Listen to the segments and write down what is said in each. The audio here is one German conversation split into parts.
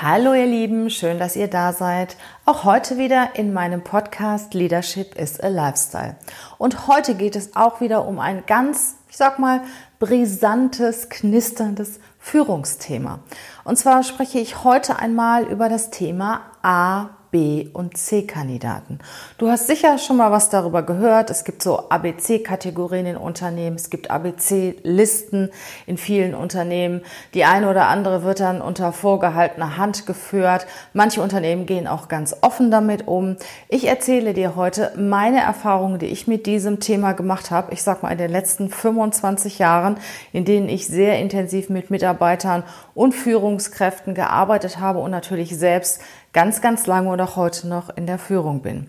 Hallo ihr Lieben, schön, dass ihr da seid. Auch heute wieder in meinem Podcast Leadership is a Lifestyle. Und heute geht es auch wieder um ein ganz, ich sag mal, brisantes, knisterndes Führungsthema. Und zwar spreche ich heute einmal über das Thema A, B und C-Kandidaten. Du hast sicher schon mal was darüber gehört. Es gibt so ABC-Kategorien in Unternehmen, es gibt ABC-Listen in vielen Unternehmen. Die eine oder andere wird dann unter vorgehaltener Hand geführt. Manche Unternehmen gehen auch ganz offen damit um. Ich erzähle dir heute meine Erfahrungen, die ich mit diesem Thema gemacht habe. Ich sag mal in den letzten 25 Jahren, in denen ich sehr intensiv mit Mitarbeitern und Führungskräften gearbeitet habe und natürlich selbst ganz, ganz lange und auch heute noch in der Führung bin.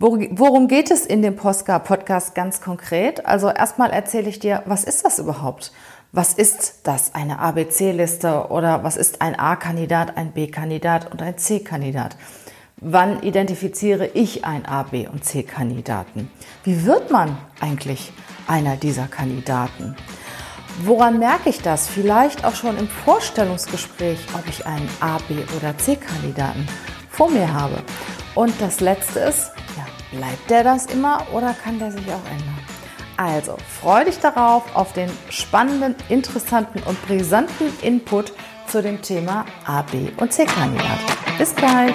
Worum geht es in dem Podcast ganz konkret? Also erstmal erzähle ich dir, was ist das überhaupt? Was ist das? Eine ABC-Liste oder was ist ein A-Kandidat, ein B-Kandidat und ein C-Kandidat? Wann identifiziere ich ein A, B und C-Kandidaten? Wie wird man eigentlich einer dieser Kandidaten? Woran merke ich das? Vielleicht auch schon im Vorstellungsgespräch, ob ich einen A, B oder C-Kandidaten vor mir habe. Und das Letzte ist, ja, bleibt der das immer oder kann der sich auch ändern? Also, freue dich darauf, auf den spannenden, interessanten und brisanten Input zu dem Thema A, B und C-Kandidat. Bis gleich!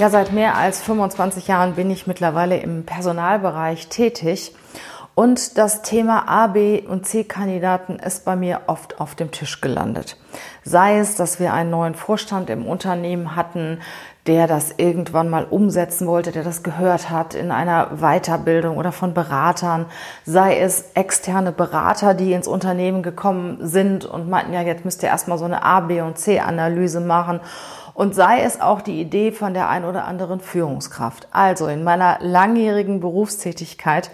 Ja, seit mehr als 25 Jahren bin ich mittlerweile im Personalbereich tätig und das Thema A, B und C-Kandidaten ist bei mir oft auf dem Tisch gelandet. Sei es, dass wir einen neuen Vorstand im Unternehmen hatten, der das irgendwann mal umsetzen wollte, der das gehört hat in einer Weiterbildung oder von Beratern, sei es externe Berater, die ins Unternehmen gekommen sind und meinten, ja, jetzt müsst ihr erstmal so eine A, B und C-Analyse machen und sei es auch die Idee von der ein oder anderen Führungskraft. Also in meiner langjährigen Berufstätigkeit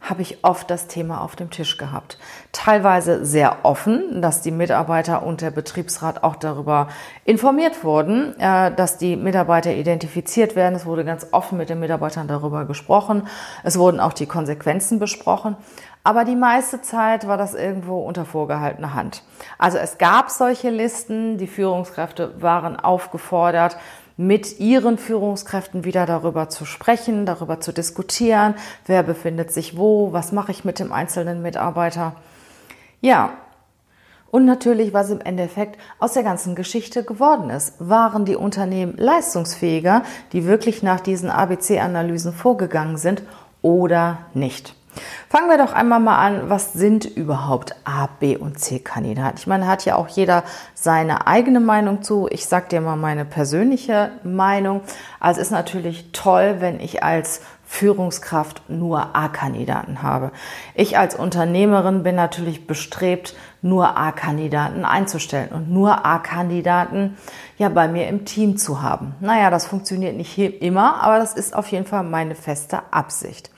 habe ich oft das Thema auf dem Tisch gehabt. Teilweise sehr offen, dass die Mitarbeiter und der Betriebsrat auch darüber informiert wurden, äh, dass die Mitarbeiter identifiziert werden. Es wurde ganz offen mit den Mitarbeitern darüber gesprochen. Es wurden auch die Konsequenzen besprochen. Aber die meiste Zeit war das irgendwo unter vorgehaltener Hand. Also es gab solche Listen, die Führungskräfte waren aufgefordert, mit ihren Führungskräften wieder darüber zu sprechen, darüber zu diskutieren, wer befindet sich wo, was mache ich mit dem einzelnen Mitarbeiter. Ja, und natürlich, was im Endeffekt aus der ganzen Geschichte geworden ist. Waren die Unternehmen leistungsfähiger, die wirklich nach diesen ABC-Analysen vorgegangen sind oder nicht? Fangen wir doch einmal mal an, was sind überhaupt A, B und C-Kandidaten? Ich meine, hat ja auch jeder seine eigene Meinung zu. Ich sag dir mal meine persönliche Meinung. Also ist natürlich toll, wenn ich als Führungskraft nur A-Kandidaten habe. Ich als Unternehmerin bin natürlich bestrebt, nur A-Kandidaten einzustellen und nur A-Kandidaten ja bei mir im Team zu haben. Naja, das funktioniert nicht immer, aber das ist auf jeden Fall meine feste Absicht.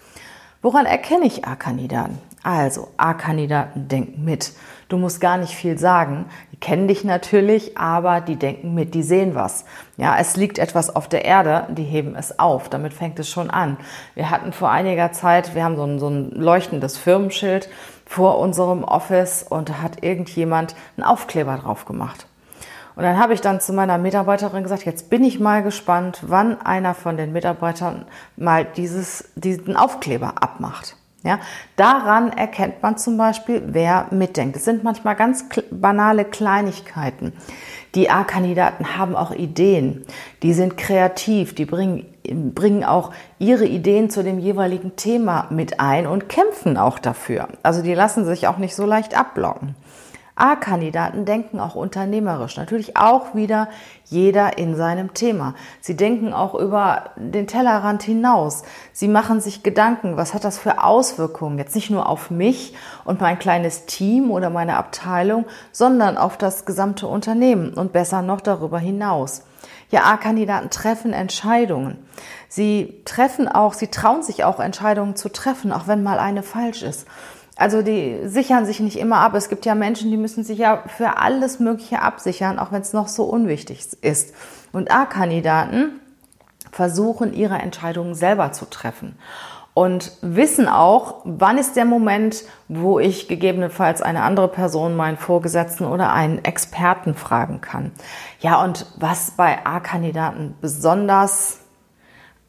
Woran erkenne ich A-Kandidaten? Also, A-Kandidaten denken mit. Du musst gar nicht viel sagen. Die kennen dich natürlich, aber die denken mit, die sehen was. Ja, es liegt etwas auf der Erde, die heben es auf. Damit fängt es schon an. Wir hatten vor einiger Zeit, wir haben so ein, so ein leuchtendes Firmenschild vor unserem Office und da hat irgendjemand einen Aufkleber drauf gemacht. Und dann habe ich dann zu meiner Mitarbeiterin gesagt, jetzt bin ich mal gespannt, wann einer von den Mitarbeitern mal dieses, diesen Aufkleber abmacht. Ja, daran erkennt man zum Beispiel, wer mitdenkt. Es sind manchmal ganz banale Kleinigkeiten. Die A-Kandidaten haben auch Ideen. Die sind kreativ. Die bringen, bringen auch ihre Ideen zu dem jeweiligen Thema mit ein und kämpfen auch dafür. Also die lassen sich auch nicht so leicht abblocken. A-Kandidaten denken auch unternehmerisch. Natürlich auch wieder jeder in seinem Thema. Sie denken auch über den Tellerrand hinaus. Sie machen sich Gedanken, was hat das für Auswirkungen jetzt nicht nur auf mich und mein kleines Team oder meine Abteilung, sondern auf das gesamte Unternehmen und besser noch darüber hinaus. Ja, A-Kandidaten treffen Entscheidungen. Sie treffen auch, sie trauen sich auch Entscheidungen zu treffen, auch wenn mal eine falsch ist. Also die sichern sich nicht immer ab. Es gibt ja Menschen, die müssen sich ja für alles Mögliche absichern, auch wenn es noch so unwichtig ist. Und A-Kandidaten versuchen, ihre Entscheidungen selber zu treffen und wissen auch, wann ist der Moment, wo ich gegebenenfalls eine andere Person, meinen Vorgesetzten oder einen Experten fragen kann. Ja, und was bei A-Kandidaten besonders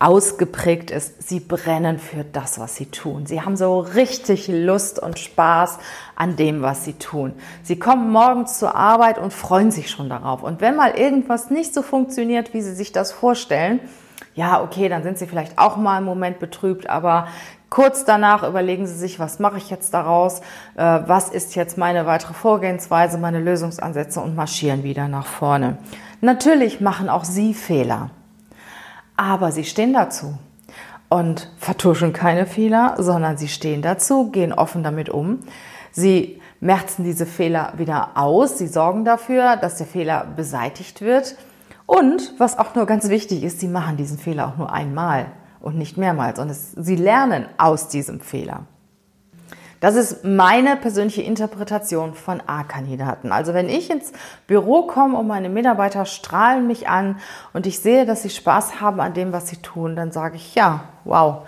ausgeprägt ist, sie brennen für das, was sie tun. Sie haben so richtig Lust und Spaß an dem, was sie tun. Sie kommen morgens zur Arbeit und freuen sich schon darauf. Und wenn mal irgendwas nicht so funktioniert, wie sie sich das vorstellen, ja, okay, dann sind sie vielleicht auch mal einen Moment betrübt, aber Kurz danach überlegen Sie sich, was mache ich jetzt daraus, äh, was ist jetzt meine weitere Vorgehensweise, meine Lösungsansätze und marschieren wieder nach vorne. Natürlich machen auch Sie Fehler. Aber sie stehen dazu und vertuschen keine Fehler, sondern sie stehen dazu, gehen offen damit um. Sie merzen diese Fehler wieder aus. Sie sorgen dafür, dass der Fehler beseitigt wird. Und was auch nur ganz wichtig ist, sie machen diesen Fehler auch nur einmal und nicht mehrmals. Und es, sie lernen aus diesem Fehler. Das ist meine persönliche Interpretation von A-Kandidaten. Also wenn ich ins Büro komme und meine Mitarbeiter strahlen mich an und ich sehe, dass sie Spaß haben an dem, was sie tun, dann sage ich, ja, wow,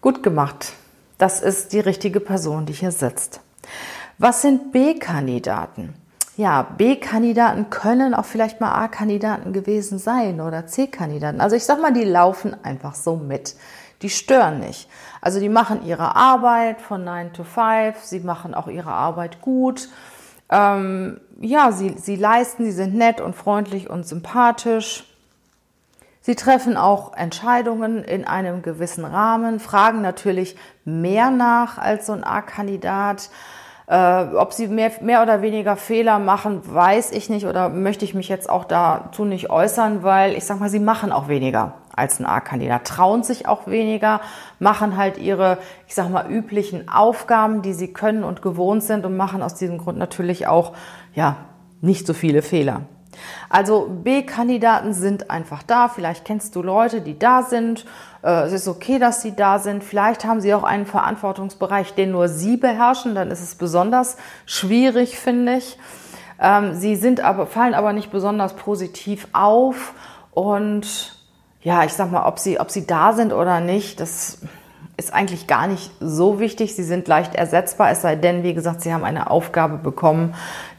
gut gemacht. Das ist die richtige Person, die hier sitzt. Was sind B-Kandidaten? Ja, B-Kandidaten können auch vielleicht mal A-Kandidaten gewesen sein oder C-Kandidaten. Also ich sag mal, die laufen einfach so mit. Die stören nicht. Also die machen ihre Arbeit von 9 to 5, sie machen auch ihre Arbeit gut. Ähm, ja, sie, sie leisten, sie sind nett und freundlich und sympathisch. Sie treffen auch Entscheidungen in einem gewissen Rahmen, fragen natürlich mehr nach als so ein A-Kandidat. Äh, ob sie mehr, mehr oder weniger Fehler machen, weiß ich nicht oder möchte ich mich jetzt auch dazu nicht äußern, weil ich sag mal, sie machen auch weniger als ein A-Kandidat, trauen sich auch weniger, machen halt ihre, ich sag mal, üblichen Aufgaben, die sie können und gewohnt sind und machen aus diesem Grund natürlich auch, ja, nicht so viele Fehler. Also B-Kandidaten sind einfach da. Vielleicht kennst du Leute, die da sind. Äh, es ist okay, dass sie da sind. Vielleicht haben sie auch einen Verantwortungsbereich, den nur sie beherrschen. Dann ist es besonders schwierig, finde ich. Ähm, sie sind aber, fallen aber nicht besonders positiv auf und ja, ich sag mal, ob sie, ob sie da sind oder nicht, das ist eigentlich gar nicht so wichtig. Sie sind leicht ersetzbar, es sei denn, wie gesagt, sie haben eine Aufgabe bekommen,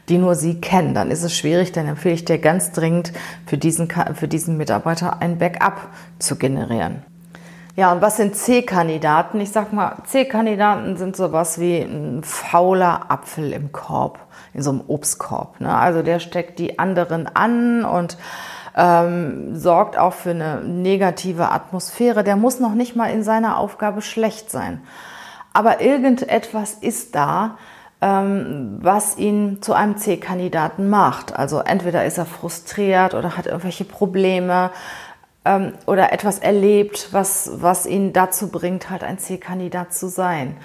die nur sie kennen. Dann ist es schwierig, dann empfehle ich dir ganz dringend, für diesen, für diesen Mitarbeiter ein Backup zu generieren. Ja, und was sind C-Kandidaten? Ich sag mal, C-Kandidaten sind sowas wie ein fauler Apfel im Korb, in so einem Obstkorb. Ne? Also der steckt die anderen an und ähm, sorgt auch für eine negative Atmosphäre. Der muss noch nicht mal in seiner Aufgabe schlecht sein. Aber irgendetwas ist da, ähm, was ihn zu einem C-Kandidaten macht. Also entweder ist er frustriert oder hat irgendwelche Probleme ähm, oder etwas erlebt, was, was ihn dazu bringt, halt ein C-Kandidat zu sein.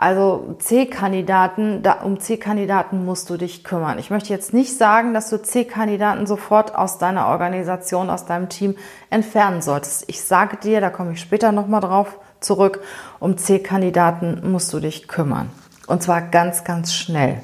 Also C-Kandidaten, um C-Kandidaten musst du dich kümmern. Ich möchte jetzt nicht sagen, dass du C-Kandidaten sofort aus deiner Organisation, aus deinem Team entfernen solltest. Ich sage dir, da komme ich später nochmal drauf zurück, um C-Kandidaten musst du dich kümmern. Und zwar ganz, ganz schnell.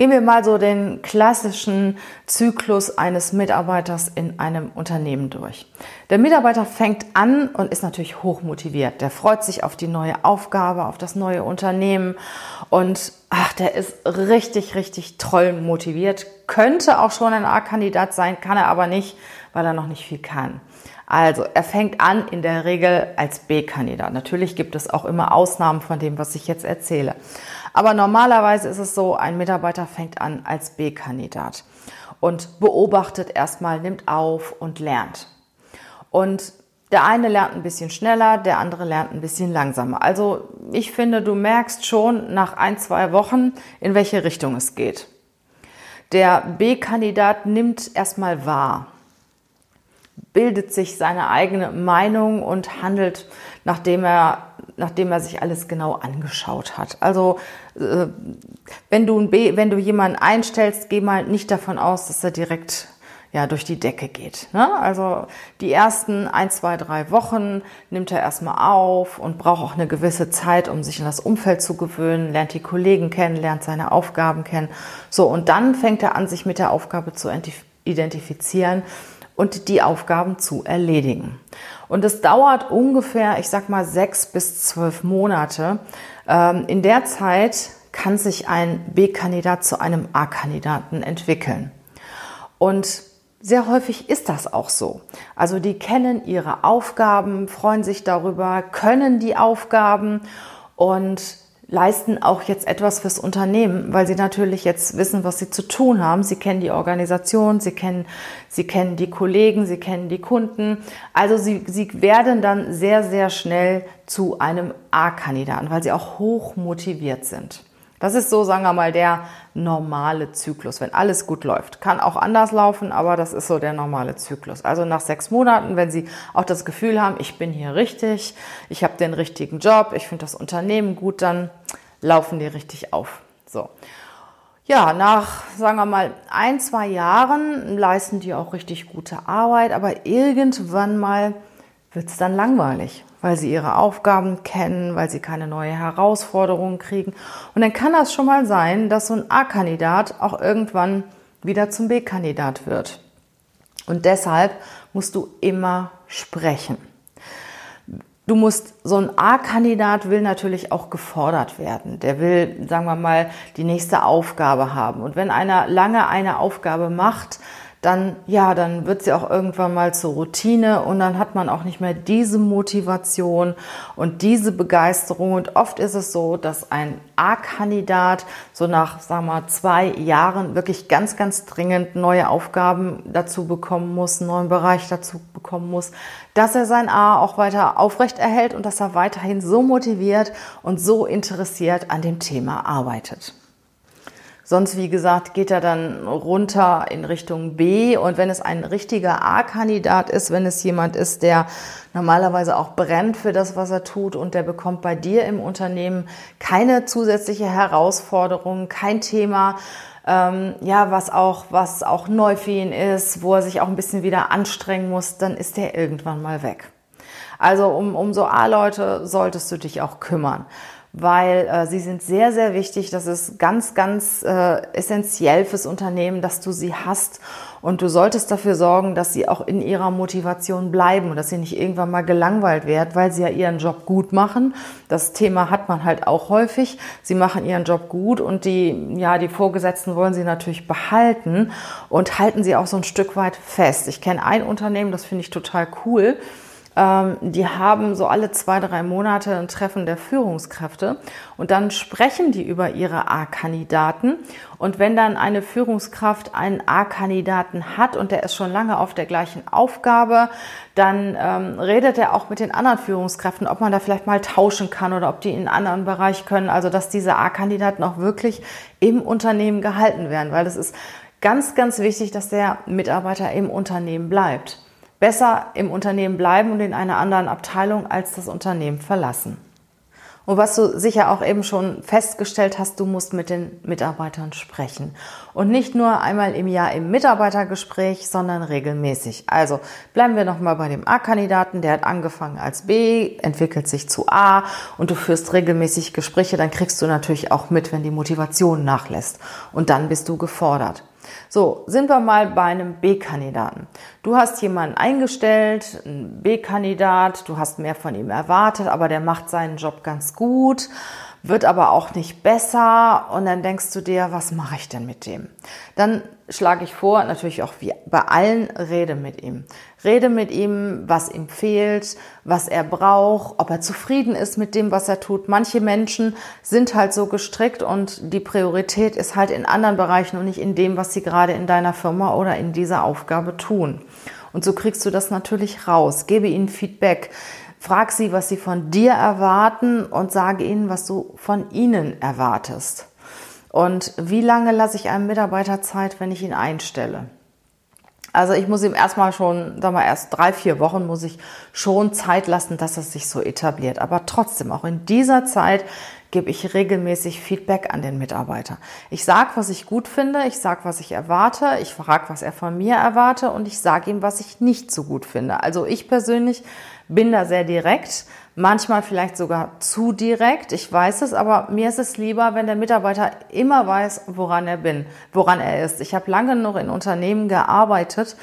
Gehen wir mal so den klassischen Zyklus eines Mitarbeiters in einem Unternehmen durch. Der Mitarbeiter fängt an und ist natürlich hochmotiviert. Der freut sich auf die neue Aufgabe, auf das neue Unternehmen und ach, der ist richtig, richtig toll motiviert. Könnte auch schon ein A-Kandidat sein, kann er aber nicht, weil er noch nicht viel kann. Also, er fängt an in der Regel als B-Kandidat. Natürlich gibt es auch immer Ausnahmen von dem, was ich jetzt erzähle. Aber normalerweise ist es so, ein Mitarbeiter fängt an als B-Kandidat und beobachtet erstmal, nimmt auf und lernt. Und der eine lernt ein bisschen schneller, der andere lernt ein bisschen langsamer. Also ich finde, du merkst schon nach ein, zwei Wochen, in welche Richtung es geht. Der B-Kandidat nimmt erstmal wahr, bildet sich seine eigene Meinung und handelt, nachdem er, nachdem er sich alles genau angeschaut hat. Also äh, wenn du, ein B, wenn du jemanden einstellst, geh mal nicht davon aus, dass er direkt ja, durch die Decke geht. Ne? Also die ersten ein, zwei, drei Wochen nimmt er erstmal auf und braucht auch eine gewisse Zeit, um sich in das Umfeld zu gewöhnen, lernt die Kollegen kennen, lernt seine Aufgaben kennen. So, und dann fängt er an, sich mit der Aufgabe zu identifizieren und die Aufgaben zu erledigen. Und es dauert ungefähr, ich sag mal, sechs bis zwölf Monate. Ähm, in der Zeit kann sich ein B-Kandidat zu einem A-Kandidaten entwickeln. Und sehr häufig ist das auch so. Also die kennen ihre Aufgaben, freuen sich darüber, können die Aufgaben und leisten auch jetzt etwas fürs Unternehmen, weil sie natürlich jetzt wissen, was sie zu tun haben. Sie kennen die Organisation, sie kennen, sie kennen die Kollegen, sie kennen die Kunden. Also sie, sie werden dann sehr, sehr schnell zu einem A-Kandidaten, weil sie auch hoch motiviert sind. Das ist so, sagen wir mal, der normale Zyklus, wenn alles gut läuft. Kann auch anders laufen, aber das ist so der normale Zyklus. Also nach sechs Monaten, wenn Sie auch das Gefühl haben, ich bin hier richtig, ich habe den richtigen Job, ich finde das Unternehmen gut, dann laufen die richtig auf. So. Ja, nach, sagen wir mal, ein, zwei Jahren leisten die auch richtig gute Arbeit, aber irgendwann mal wird es dann langweilig weil sie ihre Aufgaben kennen, weil sie keine neue Herausforderungen kriegen. Und dann kann das schon mal sein, dass so ein A-Kandidat auch irgendwann wieder zum B-Kandidat wird. Und deshalb musst du immer sprechen. Du musst, so ein A-Kandidat will natürlich auch gefordert werden. Der will, sagen wir mal, die nächste Aufgabe haben. Und wenn einer lange eine Aufgabe macht, dann, ja, dann wird sie auch irgendwann mal zur Routine und dann hat man auch nicht mehr diese Motivation und diese Begeisterung. Und oft ist es so, dass ein A-Kandidat so nach, sagen wir mal, zwei Jahren wirklich ganz, ganz dringend neue Aufgaben dazu bekommen muss, einen neuen Bereich dazu bekommen muss, dass er sein A auch weiter aufrecht erhält und dass er weiterhin so motiviert und so interessiert an dem Thema arbeitet. Sonst, wie gesagt, geht er dann runter in Richtung B. Und wenn es ein richtiger A-Kandidat ist, wenn es jemand ist, der normalerweise auch brennt für das, was er tut und der bekommt bei dir im Unternehmen keine zusätzliche Herausforderung, kein Thema, ähm, ja, was auch, was auch neu für ihn ist, wo er sich auch ein bisschen wieder anstrengen muss, dann ist der irgendwann mal weg. Also um, um so A-Leute solltest du dich auch kümmern weil äh, sie sind sehr, sehr wichtig. Das ist ganz, ganz äh, essentiell fürs Unternehmen, dass du sie hast. Und du solltest dafür sorgen, dass sie auch in ihrer Motivation bleiben und dass sie nicht irgendwann mal gelangweilt werden, weil sie ja ihren Job gut machen. Das Thema hat man halt auch häufig. Sie machen ihren Job gut und die, ja, die Vorgesetzten wollen sie natürlich behalten und halten sie auch so ein Stück weit fest. Ich kenne ein Unternehmen, das finde ich total cool ähm, die haben so alle zwei, drei Monate ein Treffen der Führungskräfte und dann sprechen die über ihre A-Kandidaten. Und wenn dann eine Führungskraft einen A-Kandidaten hat und der ist schon lange auf der gleichen Aufgabe, dann ähm, redet er auch mit den anderen Führungskräften, ob man da vielleicht mal tauschen kann oder ob die in einen anderen Bereich können. Also dass diese A-Kandidaten auch wirklich im Unternehmen gehalten werden, weil es ist ganz, ganz wichtig, dass der Mitarbeiter im Unternehmen bleibt besser im Unternehmen bleiben und in einer anderen Abteilung als das Unternehmen verlassen. Und was du sicher auch eben schon festgestellt hast, du musst mit den Mitarbeitern sprechen. Und nicht nur einmal im Jahr im Mitarbeitergespräch, sondern regelmäßig. Also bleiben wir nochmal bei dem A-Kandidaten, der hat angefangen als B, entwickelt sich zu A und du führst regelmäßig Gespräche, dann kriegst du natürlich auch mit, wenn die Motivation nachlässt. Und dann bist du gefordert. So, sind wir mal bei einem B-Kandidaten. Du hast jemanden eingestellt, einen B-Kandidat, du hast mehr von ihm erwartet, aber der macht seinen Job ganz gut. wird aber auch nicht besser und dann denkst du dir, was mache ich denn mit dem? Dann schlage ich vor, natürlich auch wie bei allen, rede mit ihm. Rede mit ihm, was ihm fehlt, was er braucht, ob er zufrieden ist mit dem, was er tut. Manche Menschen sind halt so gestrickt und die Priorität ist halt in anderen Bereichen und nicht in dem, was sie gerade in deiner Firma oder in dieser Aufgabe tun. Und so kriegst du das natürlich raus. Gebe ihnen Feedback. Frag sie, was sie von dir erwarten und sage ihnen, was du von ihnen erwartest. Und wie lange lasse ich einem Mitarbeiter Zeit, wenn ich ihn einstelle? Also ich muss ihm erstmal schon, sagen wir erst drei, vier Wochen muss ich schon Zeit lassen, dass es sich so etabliert. Aber trotzdem, auch in dieser Zeit gebe ich regelmäßig Feedback an den Mitarbeiter. Ich sage, was ich gut finde, ich sage, was ich erwarte, ich frage, was er von mir erwarte und ich sage ihm, was ich nicht so gut finde. Also ich persönlich bin da sehr direkt, manchmal vielleicht sogar zu direkt. Ich weiß es, aber mir ist es lieber, wenn der Mitarbeiter immer weiß, woran er bin, woran er ist. Ich habe lange noch in Unternehmen gearbeitet.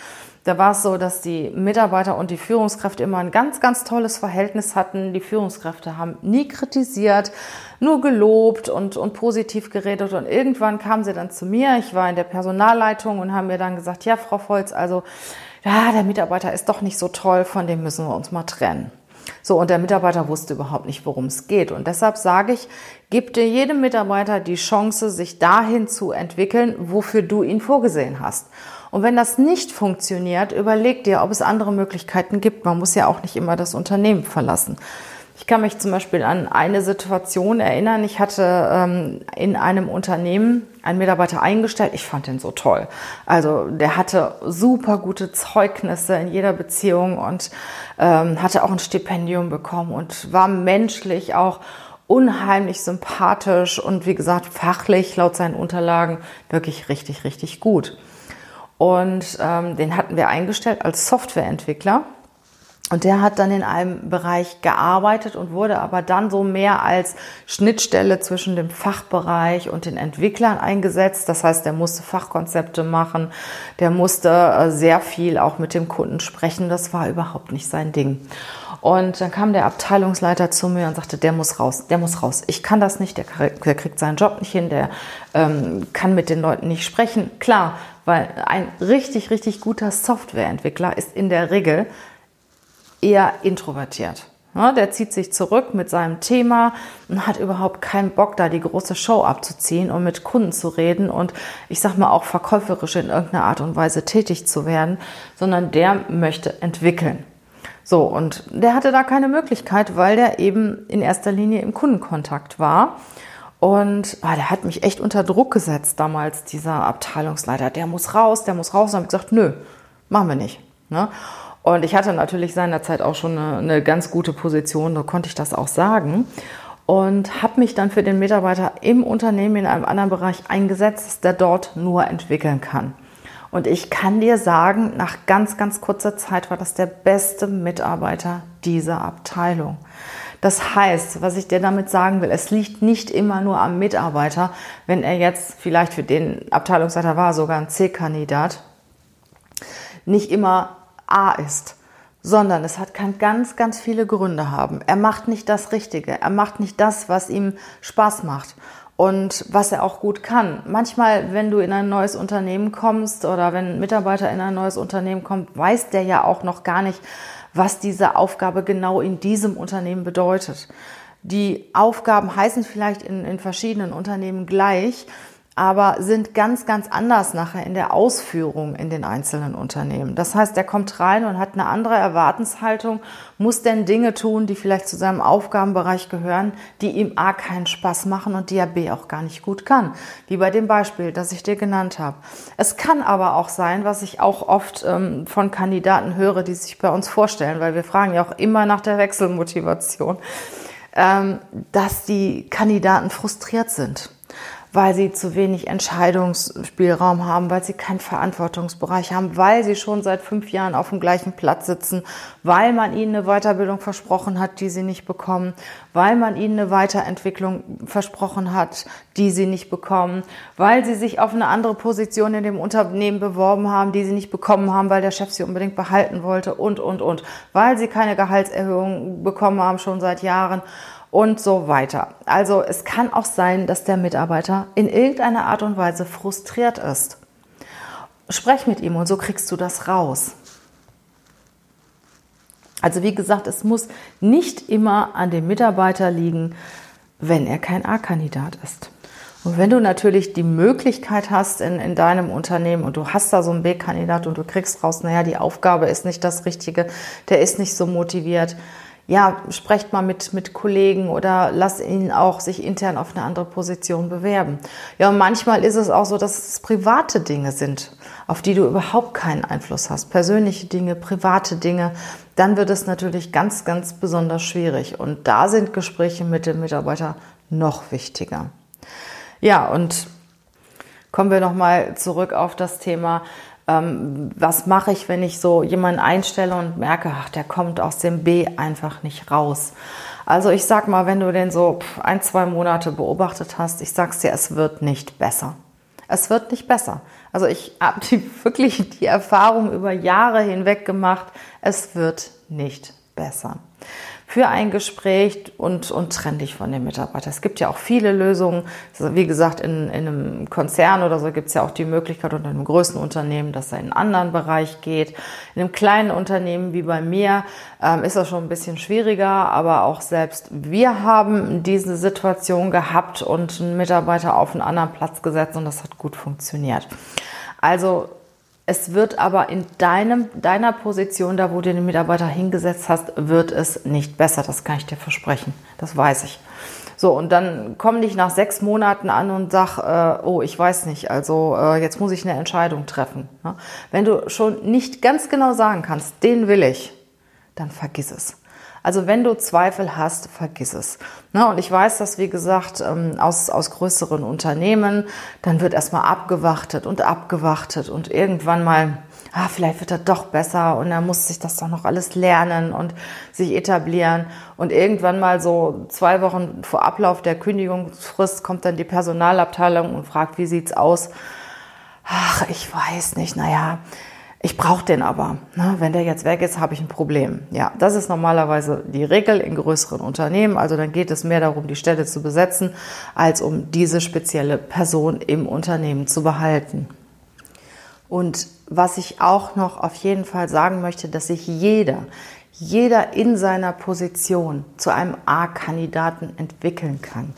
Da war es so, dass die Mitarbeiter und die Führungskräfte immer ein ganz, ganz tolles Verhältnis hatten. Die Führungskräfte haben nie kritisiert, nur gelobt und, und positiv geredet. Und irgendwann kamen sie dann zu mir. Ich war in der Personalleitung und haben mir dann gesagt, ja, Frau Volz, also ja, der Mitarbeiter ist doch nicht so toll, von dem müssen wir uns mal trennen. So, und der Mitarbeiter wusste überhaupt nicht, worum es geht. Und deshalb sage ich, gib dir jedem Mitarbeiter die Chance, sich dahin zu entwickeln, wofür du ihn vorgesehen hast. Und wenn das nicht funktioniert, überleg dir, ob es andere Möglichkeiten gibt. Man muss ja auch nicht immer das Unternehmen verlassen. Ich kann mich zum Beispiel an eine Situation erinnern. Ich hatte ähm, in einem Unternehmen einen Mitarbeiter eingestellt. Ich fand den so toll. Also der hatte super gute Zeugnisse in jeder Beziehung und ähm, hatte auch ein Stipendium bekommen und war menschlich auch unheimlich sympathisch und wie gesagt fachlich laut seinen Unterlagen wirklich richtig, richtig gut. Und ähm, den hatten wir eingestellt als Softwareentwickler. Und der hat dann in einem Bereich gearbeitet und wurde aber dann so mehr als Schnittstelle zwischen dem Fachbereich und den Entwicklern eingesetzt. Das heißt, der musste Fachkonzepte machen, der musste äh, sehr viel auch mit dem Kunden sprechen. Das war überhaupt nicht sein Ding. Und dann kam der Abteilungsleiter zu mir und sagte, der muss raus, der muss raus. Ich kann das nicht, der, kriegt seinen Job nicht hin, der ähm, kann mit den Leuten nicht sprechen. Klar, weil ein richtig, richtig guter Softwareentwickler ist in der Regel eher introvertiert. Der zieht sich zurück mit seinem Thema und hat überhaupt keinen Bock, da die große Show abzuziehen und mit Kunden zu reden und ich sag mal auch verkäuferisch in irgendeiner Art und Weise tätig zu werden, sondern der möchte entwickeln. So, und der hatte da keine Möglichkeit, weil der eben in erster Linie im Kundenkontakt war. Und ah, der hat mich echt unter Druck gesetzt damals, dieser Abteilungsleiter. Der muss raus, der muss raus. Und habe ich gesagt, nö, machen wir nicht. Ne? Und ich hatte natürlich seinerzeit auch schon eine, eine ganz gute Position, da konnte ich das auch sagen. Und habe mich dann für den Mitarbeiter im Unternehmen in einem anderen Bereich eingesetzt, der dort nur entwickeln kann. Und ich kann dir sagen, nach ganz, ganz kurzer Zeit war das der beste Mitarbeiter dieser Abteilung. Das heißt, was ich dir damit sagen will, es liegt nicht immer nur am Mitarbeiter, wenn er jetzt vielleicht für den Abteilungsleiter war, sogar ein C-Kandidat, nicht immer A ist, sondern es hat, kann ganz, ganz viele Gründe haben. Er macht nicht das Richtige, er macht nicht das, was ihm Spaß macht und was er auch gut kann. Manchmal, wenn du in ein neues Unternehmen kommst oder wenn ein Mitarbeiter in ein neues Unternehmen kommt, weiß der ja auch noch gar nicht, was diese Aufgabe genau in diesem Unternehmen bedeutet. Die Aufgaben heißen vielleicht in, in verschiedenen Unternehmen gleich, aber sind ganz, ganz anders nachher in der Ausführung in den einzelnen Unternehmen. Das heißt, der kommt rein und hat eine andere Erwartenshaltung, muss denn Dinge tun, die vielleicht zu seinem Aufgabenbereich gehören, die ihm A keinen Spaß machen und die er B auch gar nicht gut kann. Wie bei dem Beispiel, das ich dir genannt habe. Es kann aber auch sein, was ich auch oft ähm, von Kandidaten höre, die sich bei uns vorstellen, weil wir fragen ja auch immer nach der Wechselmotivation, ähm, dass die Kandidaten frustriert sind weil sie zu wenig Entscheidungsspielraum haben, weil sie keinen Verantwortungsbereich haben, weil sie schon seit fünf Jahren auf dem gleichen Platz sitzen, weil man ihnen eine Weiterbildung versprochen hat, die sie nicht bekommen, weil man ihnen eine Weiterentwicklung versprochen hat, die sie nicht bekommen, weil sie sich auf eine andere Position in dem Unternehmen beworben haben, die sie nicht bekommen haben, weil der Chef sie unbedingt behalten wollte und, und, und, weil sie keine Gehaltserhöhung bekommen haben schon seit Jahren und so weiter. Also es kann auch sein, dass der Mitarbeiter in irgendeiner Art und Weise frustriert ist. Sprech mit ihm und so kriegst du das raus. Also wie gesagt, es muss nicht immer an dem Mitarbeiter liegen, wenn er kein A-Kandidat ist. Und wenn du natürlich die Möglichkeit hast in, in deinem Unternehmen und du hast da so einen B-Kandidat und du kriegst raus, naja, die Aufgabe ist nicht das Richtige, der ist nicht so motiviert, ja, sprecht mal mit, mit Kollegen oder lass ihn auch sich intern auf eine andere Position bewerben. Ja, und manchmal ist es auch so, dass es private Dinge sind, auf die du überhaupt keinen Einfluss hast. Persönliche Dinge, private Dinge. Dann wird es natürlich ganz, ganz besonders schwierig. Und da sind Gespräche mit dem Mitarbeiter noch wichtiger. Ja, und kommen wir nochmal zurück auf das Thema, ähm, was mache ich, wenn ich so jemanden einstelle und merke, ach, der kommt aus dem B einfach nicht raus. Also ich sag mal, wenn du den so ein, zwei Monate beobachtet hast, ich sag's dir, es wird nicht besser. Es wird nicht besser. Also ich habe wirklich die Erfahrung über Jahre hinweg gemacht, es wird nicht besser für ein Gespräch und, und trenn dich von dem Mitarbeiter. Es gibt ja auch viele Lösungen. Wie gesagt, in, in einem Konzern oder so gibt es ja auch die Möglichkeit unter einem größten Unternehmen, dass er in einen anderen Bereich geht. In einem kleinen Unternehmen wie bei mir ähm, ist das schon ein bisschen schwieriger, aber auch selbst wir haben diese Situation gehabt und einen Mitarbeiter auf einen anderen Platz gesetzt und das hat gut funktioniert. Also es wird aber in deinem, deiner Position, da wo du den Mitarbeiter hingesetzt hast, wird es nicht besser. Das kann ich dir versprechen. Das weiß ich. So, und dann komm dich nach sechs Monaten an und sag, äh, oh, ich weiß nicht, also äh, jetzt muss ich eine Entscheidung treffen. Ne? Wenn du schon nicht ganz genau sagen kannst, den will ich, dann vergiss es. Also wenn du Zweifel hast, vergiss es. Ne, und ich weiß das, wie gesagt, ähm, aus, aus größeren Unternehmen, dann wird erstmal abgewartet und abgewartet und irgendwann mal, ah, vielleicht wird er doch besser und er muss sich das doch noch alles lernen und sich etablieren. Und irgendwann mal so zwei Wochen vor Ablauf der Kündigungsfrist kommt dann die Personalabteilung und fragt, wie sieht's aus? Ach, ich weiß nicht, naja, ich brauche den aber. Ne? Wenn der jetzt weg ist, habe ich ein Problem. Ja, das ist normalerweise die Regel in größeren Unternehmen. Also dann geht es mehr darum, die Stelle zu besetzen, als um diese spezielle Person im Unternehmen zu behalten. Und was ich auch noch auf jeden Fall sagen möchte, dass sich jeder, jeder in seiner Position zu einem A-Kandidaten entwickeln kann.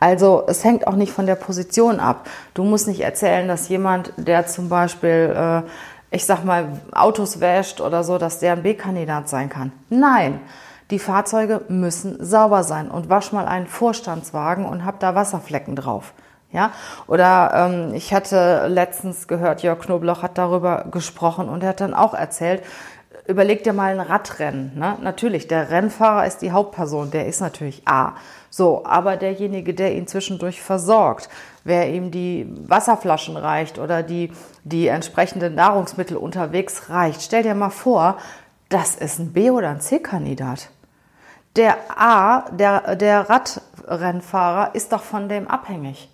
Also es hängt auch nicht von der Position ab. Du musst nicht erzählen, dass jemand, der zum Beispiel äh, ich sag mal, Autos wäscht oder so, dass der ein B-Kandidat sein kann. Nein, die Fahrzeuge müssen sauber sein und wasch mal einen Vorstandswagen und hab da Wasserflecken drauf. Ja, oder ähm, ich hatte letztens gehört, Jörg Knobloch hat darüber gesprochen und er hat dann auch erzählt, überleg dir mal ein Radrennen. Ne? Natürlich, der Rennfahrer ist die Hauptperson, der ist natürlich A. So, aber derjenige, der ihn zwischendurch versorgt, wer ihm die Wasserflaschen reicht oder die, die entsprechenden Nahrungsmittel unterwegs reicht, stell dir mal vor, das ist ein B- oder ein C-Kandidat. Der A, der, der Radrennfahrer, ist doch von dem abhängig.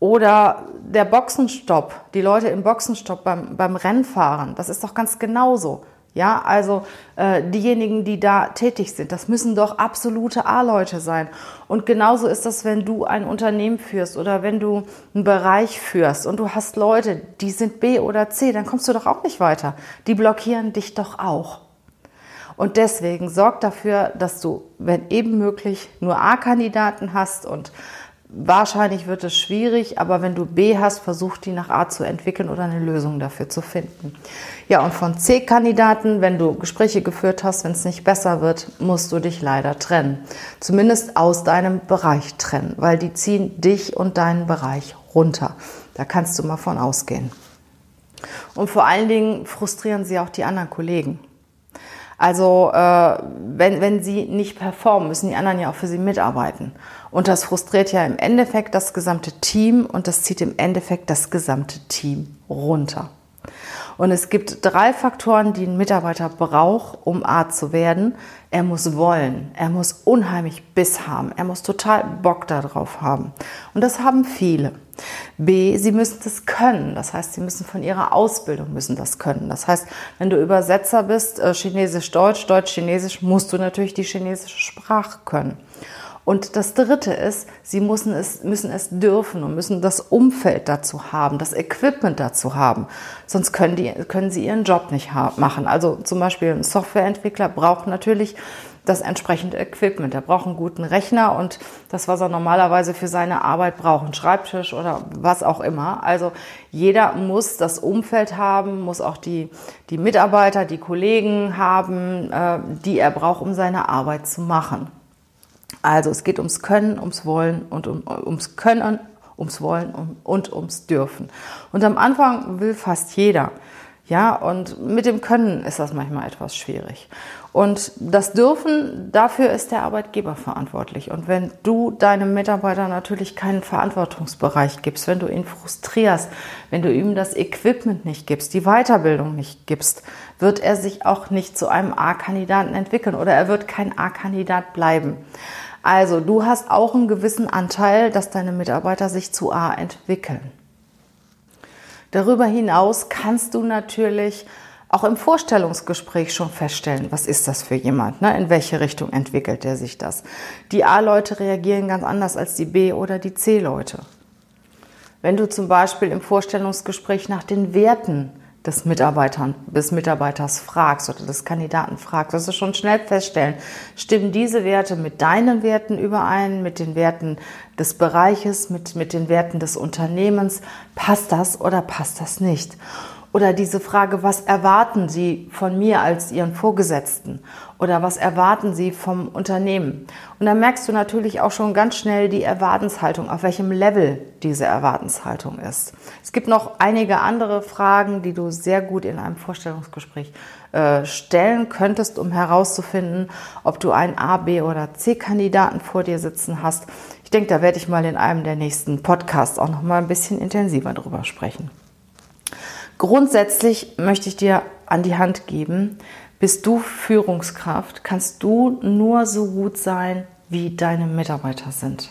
Oder der Boxenstopp, die Leute im Boxenstopp beim, beim Rennfahren, das ist doch ganz genauso. Ja, also äh, diejenigen, die da tätig sind, das müssen doch absolute A-Leute sein. Und genauso ist das, wenn du ein Unternehmen führst oder wenn du einen Bereich führst und du hast Leute, die sind B oder C, dann kommst du doch auch nicht weiter. Die blockieren dich doch auch. Und deswegen sorg dafür, dass du, wenn eben möglich, nur A-Kandidaten hast und Wahrscheinlich wird es schwierig, aber wenn du B hast, versuch die nach A zu entwickeln oder eine Lösung dafür zu finden. Ja, und von C-Kandidaten, wenn du Gespräche geführt hast, wenn es nicht besser wird, musst du dich leider trennen. Zumindest aus deinem Bereich trennen, weil die ziehen dich und deinen Bereich runter. Da kannst du mal von ausgehen. Und vor allen Dingen frustrieren sie auch die anderen Kollegen. Also äh, wenn, wenn sie nicht performen, müssen die anderen ja auch für sie mitarbeiten. Und das frustriert ja im Endeffekt das gesamte Team und das zieht im Endeffekt das gesamte Team runter. Und es gibt drei Faktoren, die ein Mitarbeiter braucht, um A zu werden. Er muss wollen, er muss unheimlich Biss haben, er muss total Bock darauf haben. Und das haben viele. B, sie müssen das können. Das heißt, sie müssen von ihrer Ausbildung müssen das können. Das heißt, wenn du Übersetzer bist, äh, Chinesisch-Deutsch, Deutsch-Chinesisch, musst du natürlich die chinesische Sprache können. Und das Dritte ist, sie müssen es, müssen es dürfen und müssen das Umfeld dazu haben, das Equipment dazu haben. Sonst können, die, können sie ihren Job nicht machen. Also zum Beispiel ein Softwareentwickler braucht natürlich das entsprechende Equipment. Er braucht einen guten Rechner und das, was er normalerweise für seine Arbeit braucht, einen Schreibtisch oder was auch immer. Also jeder muss das Umfeld haben, muss auch die, die Mitarbeiter, die Kollegen haben, äh, die er braucht, um seine Arbeit zu machen. Also es geht ums Können, ums Wollen und um, ums Können, ums Wollen und, und ums Dürfen. Und am Anfang will fast jeder. Ja, und mit dem Können ist das manchmal etwas schwierig. Und das Dürfen, dafür ist der Arbeitgeber verantwortlich. Und wenn du deinem Mitarbeiter natürlich keinen Verantwortungsbereich gibst, wenn du ihn frustrierst, wenn du ihm das Equipment nicht gibst, die Weiterbildung nicht gibst, wird er sich auch nicht zu einem A-Kandidaten entwickeln oder er wird kein A-Kandidat bleiben. Also du hast auch einen gewissen Anteil, dass deine Mitarbeiter sich zu A entwickeln. Darüber hinaus kannst du natürlich auch im Vorstellungsgespräch schon feststellen, was ist das für jemand, ne? in welche Richtung entwickelt er sich das. Die A-Leute reagieren ganz anders als die B- oder die C-Leute. Wenn du zum Beispiel im Vorstellungsgespräch nach den Werten des, Mitarbeitern, des Mitarbeiters fragst oder des Kandidaten fragst, wirst du schon schnell feststellen, stimmen diese Werte mit deinen Werten überein, mit den Werten des Bereiches, mit, mit den Werten des Unternehmens, passt das oder passt das nicht? Oder diese Frage, was erwarten Sie von mir als Ihren Vorgesetzten? Oder was erwarten Sie vom Unternehmen? Und dann merkst du natürlich auch schon ganz schnell die Erwartenshaltung, auf welchem Level diese Erwartenshaltung ist. Es gibt noch einige andere Fragen, die du sehr gut in einem Vorstellungsgespräch äh, stellen könntest, um herauszufinden, ob du einen A, B oder C-Kandidaten vor dir sitzen hast. Ich denke, da werde ich mal in einem der nächsten Podcasts auch noch mal ein bisschen intensiver drüber sprechen. Grundsätzlich möchte ich dir an die Hand geben, bist du Führungskraft, kannst du nur so gut sein, wie deine Mitarbeiter sind.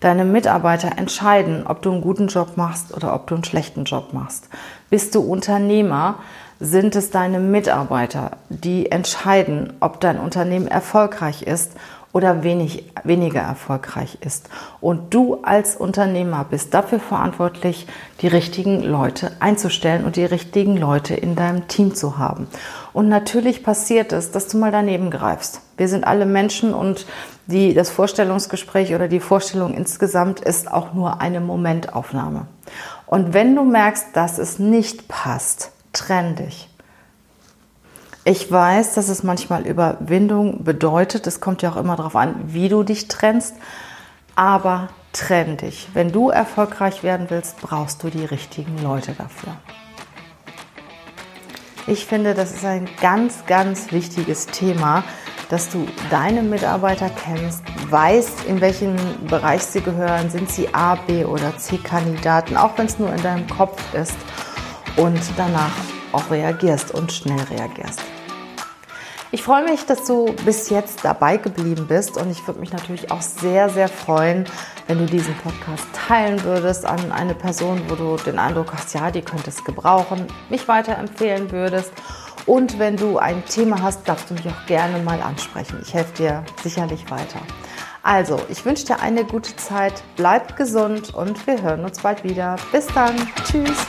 Deine Mitarbeiter entscheiden, ob du einen guten Job machst oder ob du einen schlechten Job machst. Bist du Unternehmer, sind es deine Mitarbeiter, die entscheiden, ob dein Unternehmen erfolgreich ist oder wenig, weniger erfolgreich ist. Und du als Unternehmer bist dafür verantwortlich, die richtigen Leute einzustellen und die richtigen Leute in deinem Team zu haben. Und natürlich passiert es, dass du mal daneben greifst. Wir sind alle Menschen und die, das Vorstellungsgespräch oder die Vorstellung insgesamt ist auch nur eine Momentaufnahme. Und wenn du merkst, dass es nicht passt, trenn dich. Ich weiß, dass es manchmal Überwindung bedeutet. Es kommt ja auch immer darauf an, wie du dich trennst. Aber trenn dich. Wenn du erfolgreich werden willst, brauchst du die richtigen Leute dafür. Ich finde, das ist ein ganz, ganz wichtiges Thema, dass du deine Mitarbeiter kennst, weißt, in welchen Bereich sie gehören, sind sie A, B oder C-Kandidaten, auch wenn es nur in deinem Kopf ist und danach auch reagierst und schnell reagierst. Ich freue mich, dass du bis jetzt dabei geblieben bist und ich würde mich natürlich auch sehr, sehr freuen, wenn du diesen Podcast teilen würdest an eine Person, wo du den Eindruck hast, ja, die könnte es gebrauchen, mich weiterempfehlen würdest. Und wenn du ein Thema hast, darfst du mich auch gerne mal ansprechen. Ich helfe dir sicherlich weiter. Also, ich wünsche dir eine gute Zeit, bleib gesund und wir hören uns bald wieder. Bis dann. Tschüss.